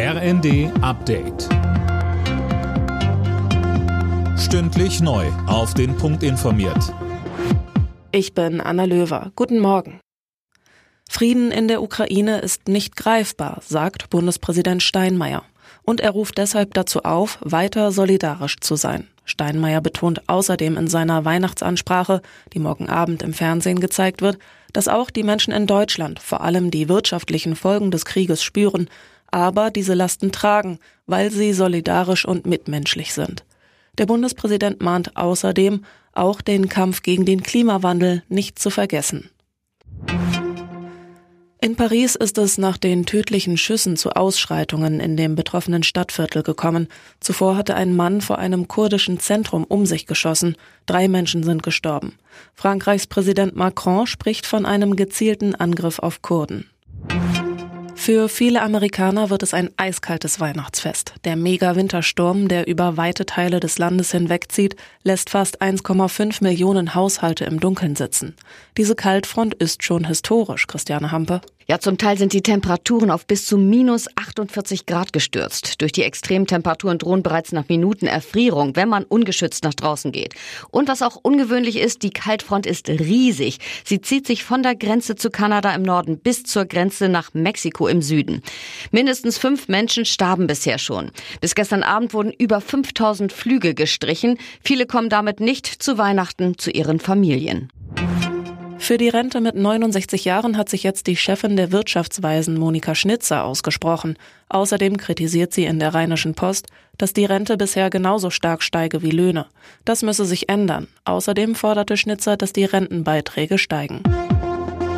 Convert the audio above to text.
RND Update. Stündlich neu. Auf den Punkt informiert. Ich bin Anna Löwer. Guten Morgen. Frieden in der Ukraine ist nicht greifbar, sagt Bundespräsident Steinmeier. Und er ruft deshalb dazu auf, weiter solidarisch zu sein. Steinmeier betont außerdem in seiner Weihnachtsansprache, die morgen Abend im Fernsehen gezeigt wird, dass auch die Menschen in Deutschland vor allem die wirtschaftlichen Folgen des Krieges spüren aber diese Lasten tragen, weil sie solidarisch und mitmenschlich sind. Der Bundespräsident mahnt außerdem, auch den Kampf gegen den Klimawandel nicht zu vergessen. In Paris ist es nach den tödlichen Schüssen zu Ausschreitungen in dem betroffenen Stadtviertel gekommen. Zuvor hatte ein Mann vor einem kurdischen Zentrum um sich geschossen. Drei Menschen sind gestorben. Frankreichs Präsident Macron spricht von einem gezielten Angriff auf Kurden. Für viele Amerikaner wird es ein eiskaltes Weihnachtsfest. Der Mega-Wintersturm, der über weite Teile des Landes hinwegzieht, lässt fast 1,5 Millionen Haushalte im Dunkeln sitzen. Diese Kaltfront ist schon historisch, Christiane Hampe. Ja, zum Teil sind die Temperaturen auf bis zu minus 48 Grad gestürzt. Durch die Extremtemperaturen drohen bereits nach Minuten Erfrierung, wenn man ungeschützt nach draußen geht. Und was auch ungewöhnlich ist, die Kaltfront ist riesig. Sie zieht sich von der Grenze zu Kanada im Norden bis zur Grenze nach Mexiko im Süden. Mindestens fünf Menschen starben bisher schon. Bis gestern Abend wurden über 5000 Flüge gestrichen. Viele kommen damit nicht zu Weihnachten zu ihren Familien. Für die Rente mit 69 Jahren hat sich jetzt die Chefin der Wirtschaftsweisen Monika Schnitzer ausgesprochen. Außerdem kritisiert sie in der Rheinischen Post, dass die Rente bisher genauso stark steige wie Löhne. Das müsse sich ändern. Außerdem forderte Schnitzer, dass die Rentenbeiträge steigen.